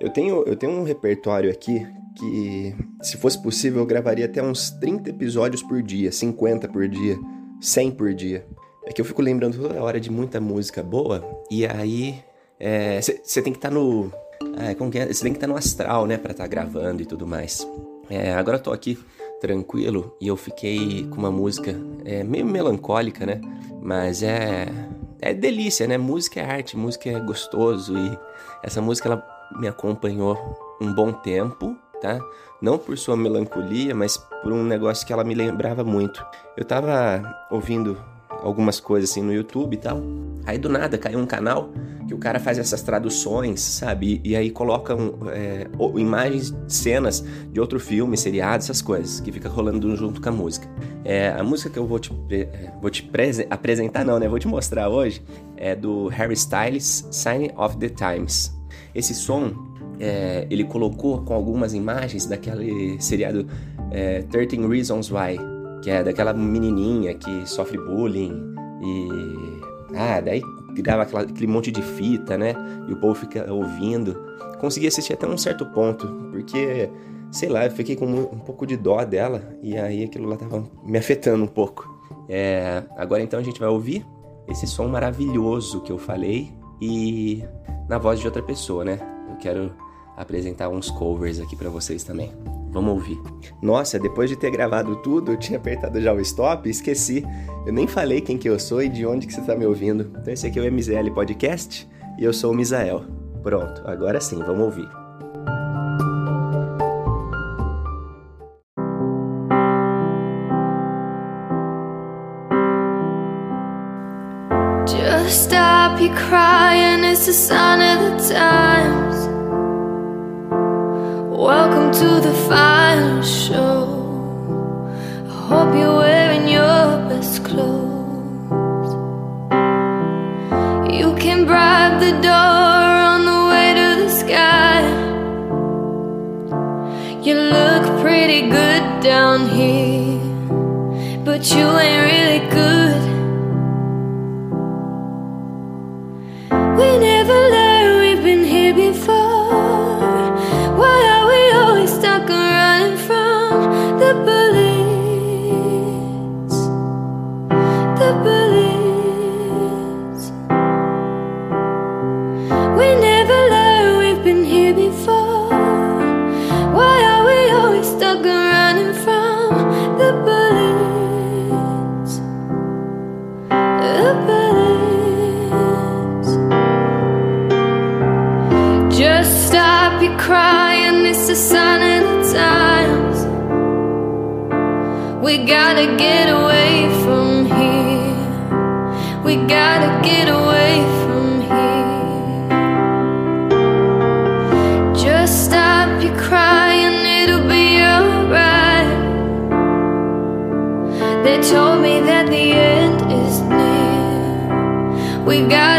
Eu tenho, eu tenho um repertório aqui que, se fosse possível, eu gravaria até uns 30 episódios por dia, 50 por dia, 100 por dia. É que eu fico lembrando toda hora de muita música boa, e aí você é, tem que estar tá no. É, é? Você tem que estar tá no astral, né, pra estar tá gravando e tudo mais. É, agora eu tô aqui tranquilo e eu fiquei com uma música é, meio melancólica, né? Mas é, é delícia, né? Música é arte, música é gostoso e essa música ela me acompanhou um bom tempo, tá? Não por sua melancolia, mas por um negócio que ela me lembrava muito. Eu tava ouvindo algumas coisas assim no YouTube e tal. Aí do nada caiu um canal que o cara faz essas traduções, sabe? E, e aí colocam é, imagens, cenas de outro filme, seriado, essas coisas, que fica rolando junto com a música. É, a música que eu vou te, é, vou te apresentar, não, né? Vou te mostrar hoje é do Harry Styles, Sign of the Times. Esse som é, ele colocou com algumas imagens daquele seriado é, 13 Reasons Why, que é daquela menininha que sofre bullying e. Ah, daí grava aquela, aquele monte de fita, né? E o povo fica ouvindo. Consegui assistir até um certo ponto, porque, sei lá, eu fiquei com um, pouco de dó dela e aí aquilo lá tava me afetando um pouco. É, agora então a gente vai ouvir esse som maravilhoso que eu falei e na voz de outra pessoa, né? Eu quero apresentar uns covers aqui para vocês também. Vamos ouvir. Nossa, depois de ter gravado tudo, eu tinha apertado já o stop e esqueci. Eu nem falei quem que eu sou e de onde que você está me ouvindo. Então esse aqui é o MZL Podcast e eu sou o Misael. Pronto, agora sim, vamos ouvir. Just stop you crying, it's a sign of the times the door on the way to the sky. You look pretty good down here, but you ain't really good. We We gotta get away from here. We gotta get away from here. Just stop your crying, it'll be alright. They told me that the end is near. We gotta.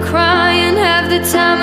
cry and have the time